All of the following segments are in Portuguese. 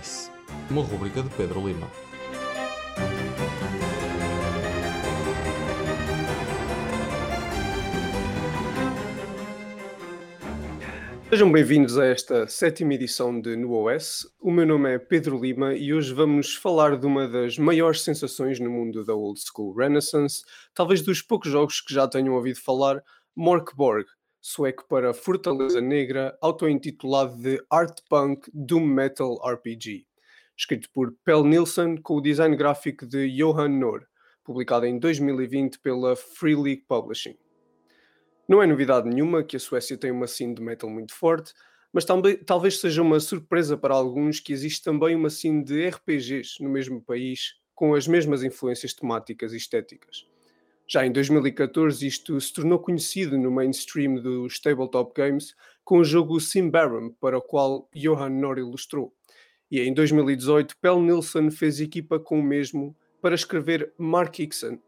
OS, uma rubrica de Pedro Lima. Sejam bem-vindos a esta sétima edição de No OS. O meu nome é Pedro Lima e hoje vamos falar de uma das maiores sensações no mundo da Old School Renaissance, talvez dos poucos jogos que já tenham ouvido falar, Morkborg, sueco para Fortaleza Negra, auto-intitulado de Art Punk Doom Metal RPG, escrito por Pel Nilsson com o design gráfico de Johan Nor, publicado em 2020 pela Free League Publishing. Não é novidade nenhuma que a Suécia tem uma scene de metal muito forte, mas talvez seja uma surpresa para alguns que existe também uma scene de RPGs no mesmo país, com as mesmas influências temáticas e estéticas. Já em 2014, isto se tornou conhecido no mainstream dos tabletop games com o jogo Simbarum, para o qual Johan Nor ilustrou. E em 2018, Pel Nilsson fez equipa com o mesmo para escrever Mark Ixon,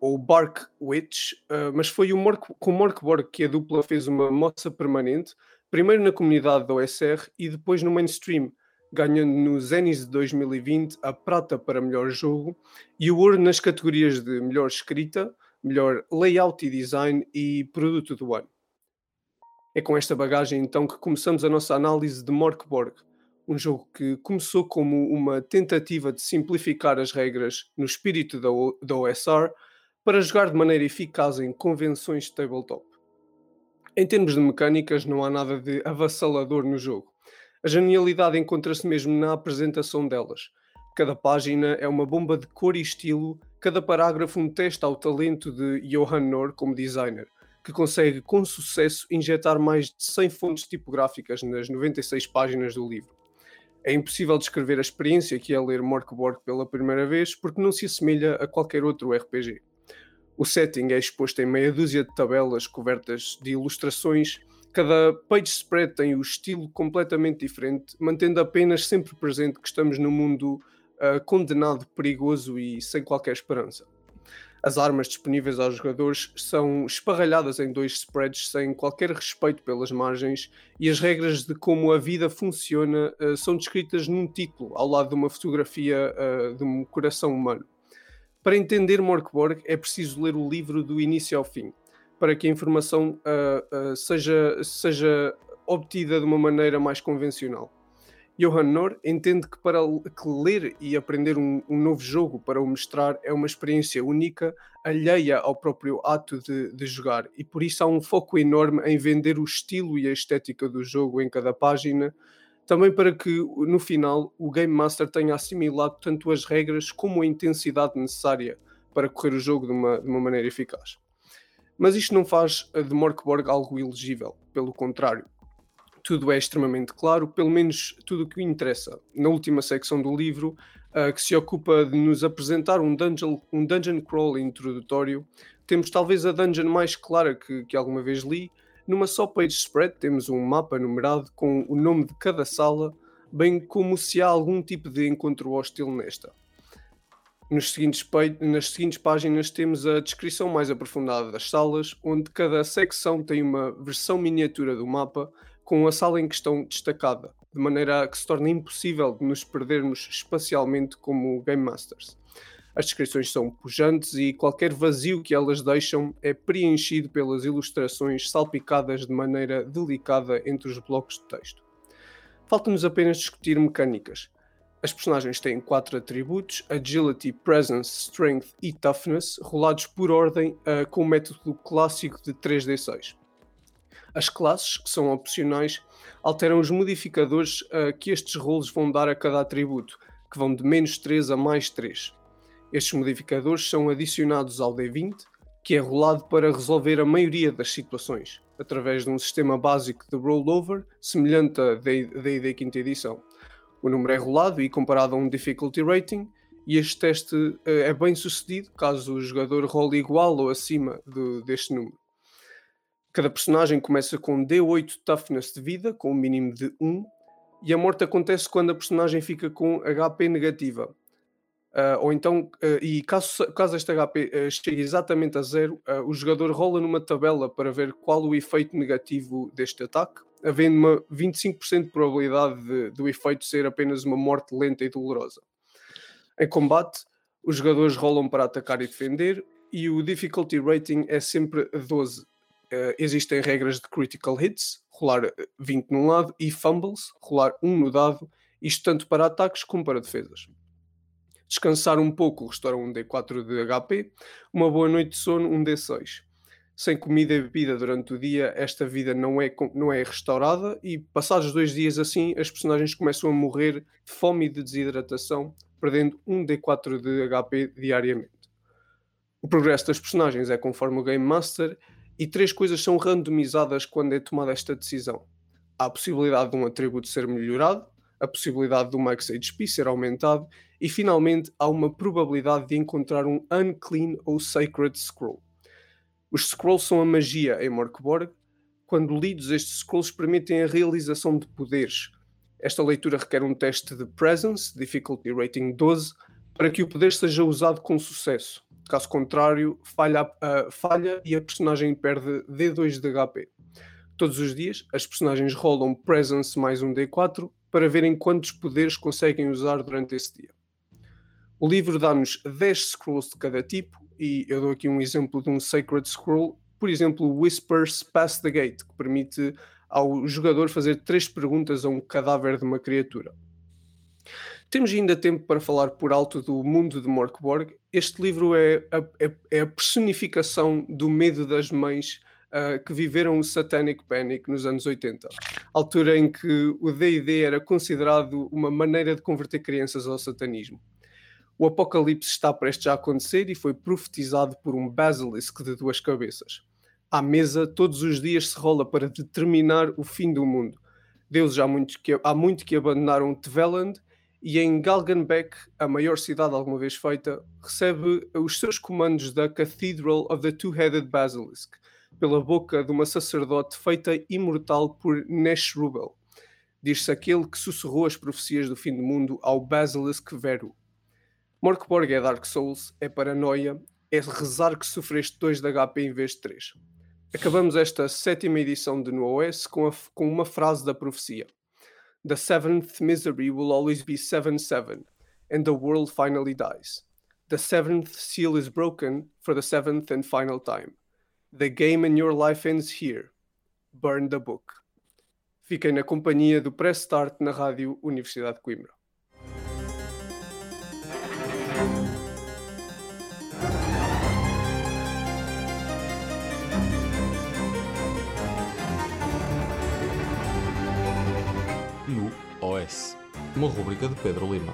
ou Bark Witch, uh, mas foi o Mork, com Morkborg que a dupla fez uma moça permanente, primeiro na comunidade da OSR e depois no mainstream, ganhando no Zenis de 2020 a prata para melhor jogo e o ouro nas categorias de melhor escrita, melhor layout e design e produto do ano. É com esta bagagem então que começamos a nossa análise de Morkborg, um jogo que começou como uma tentativa de simplificar as regras no espírito da, da OSR para jogar de maneira eficaz em convenções de tabletop. Em termos de mecânicas, não há nada de avassalador no jogo. A genialidade encontra-se mesmo na apresentação delas. Cada página é uma bomba de cor e estilo, cada parágrafo um teste ao talento de Johan Nor como designer, que consegue com sucesso injetar mais de 100 fontes tipográficas nas 96 páginas do livro. É impossível descrever a experiência que é ler Morkborg pela primeira vez porque não se assemelha a qualquer outro RPG. O setting é exposto em meia dúzia de tabelas cobertas de ilustrações. Cada page spread tem o estilo completamente diferente, mantendo apenas sempre presente que estamos num mundo uh, condenado, perigoso e sem qualquer esperança. As armas disponíveis aos jogadores são esparralhadas em dois spreads sem qualquer respeito pelas margens e as regras de como a vida funciona uh, são descritas num título, ao lado de uma fotografia uh, de um coração humano. Para entender Morkborg é preciso ler o livro do início ao fim, para que a informação uh, uh, seja, seja obtida de uma maneira mais convencional. Johan Nor entende que para que ler e aprender um, um, novo jogo para o mostrar é uma experiência única, alheia ao próprio ato de, de, jogar, e por isso há um foco enorme em vender o estilo e a estética do jogo em cada página, também para que no final o Game Master tenha assimilado tanto as regras como a intensidade necessária para correr o jogo de uma, de uma maneira eficaz. Mas isto não faz de Morkborg algo ilegível, pelo contrário. Tudo é extremamente claro, pelo menos tudo o que interessa. Na última secção do livro, uh, que se ocupa de nos apresentar um dungeon, um dungeon crawl introdutório, temos talvez a dungeon mais clara que, que alguma vez li, numa só page spread temos um mapa numerado com o nome de cada sala, bem como se há algum tipo de encontro hostil nesta. Nos seguintes nas seguintes páginas temos a descrição mais aprofundada das salas, onde cada secção tem uma versão miniatura do mapa com a sala em questão destacada, de maneira que se torna impossível de nos perdermos espacialmente como Game Masters. As descrições são pujantes e qualquer vazio que elas deixam é preenchido pelas ilustrações salpicadas de maneira delicada entre os blocos de texto. Falta-nos apenas discutir mecânicas. As personagens têm quatro atributos: Agility, Presence, Strength e Toughness, rolados por ordem uh, com o método clássico de 3D6. As classes, que são opcionais, alteram os modificadores uh, que estes rolos vão dar a cada atributo, que vão de menos 3 a mais 3. Estes modificadores são adicionados ao D20, que é rolado para resolver a maioria das situações, através de um sistema básico de rollover, semelhante a D&D quinta edição. O número é rolado e comparado a um difficulty rating, e este teste uh, é bem sucedido caso o jogador role igual ou acima do, deste número. Cada personagem começa com D8 toughness de vida, com um mínimo de 1, e a morte acontece quando a personagem fica com HP negativa, Uh, ou então, uh, e caso, caso este HP uh, chegue exatamente a zero, o jogador rola numa tabela para ver qual o efeito negativo deste ataque, havendo uma 25% de probabilidade de, do efeito ser apenas uma morte lenta e dolorosa. Em combate, os jogadores rolam para atacar e defender e o difficulty rating é sempre 12. Uh, eh, existem regras de critical hits, rolar 20 num lado, e fumbles, rolar 1 no dado, isto tanto para ataques como para defesas. Descansar um pouco restaura um D4 de HP, uma boa noite de sono, um D6 sem comida e bebida durante o dia, esta vida não é, não é restaurada e passados dois dias assim, as personagens começam a morrer de fome e de desidratação, perdendo um D4 de HP diariamente. O progresso das personagens é conforme o Game Master e três coisas são randomizadas quando é tomada esta decisão. Há a possibilidade de um atributo ser melhorado, a possibilidade do Max HP ser aumentado e finalmente há uma probabilidade de encontrar um Unclean ou Sacred Scroll. Os scrolls são a magia em Morkborg. Quando lidos, estes scrolls permitem a realização de poderes, esta leitura requer um teste de Presence, Difficulty Rating 12, para que o poder seja usado com sucesso. Caso contrário, falha, uh, falha e a personagem perde D2 de HP. Todos os dias, as personagens rolam Presence mais um D4 para verem quantos poderes conseguem usar durante esse dia. O livro dá-nos 10 scrolls de cada tipo e eu dou aqui um exemplo de um Sacred Scroll, por exemplo, Whispers Past the Gate, que permite ao jogador fazer três perguntas a um cadáver de uma criatura. Temos ainda tempo para falar por alto do mundo de Morkborg. Este livro é a, é, é a personificação do medo das mães uh, que viveram o Satanic Panic nos anos 80, altura em que o D&D era considerado uma maneira de converter crianças ao satanismo. O apocalipse está prestes a acontecer e foi profetizado por um basilisk de duas cabeças à mesa todos os dias se rola para determinar o fim do mundo. Deuses há muito que, há muito que abandonaram Tveland e em Galgenbeck, a maior cidade alguma vez feita, recebe os seus comandos da Cathedral of the Two-Headed Basilisk, pela boca de uma sacerdote feita imortal por Nesh Rubel. Diz-se aquele que sussurrou as profecias do fim do mundo ao Basilisk Veru. Morkborg é Dark Souls, é paranoia, é rezar que sofreste 2 de HP em vez de 3. Acabamos esta sétima edição de No OS com, a, com uma frase da profecia. The seventh misery will always be 7-7, and the world finally dies. The seventh seal is broken for the seventh and final time. The game in your life ends here. Burn the book. Fiquem na companhia do Press Start na Rádio Universidade de Coimbra. OS, uma rúbrica de Pedro Lima.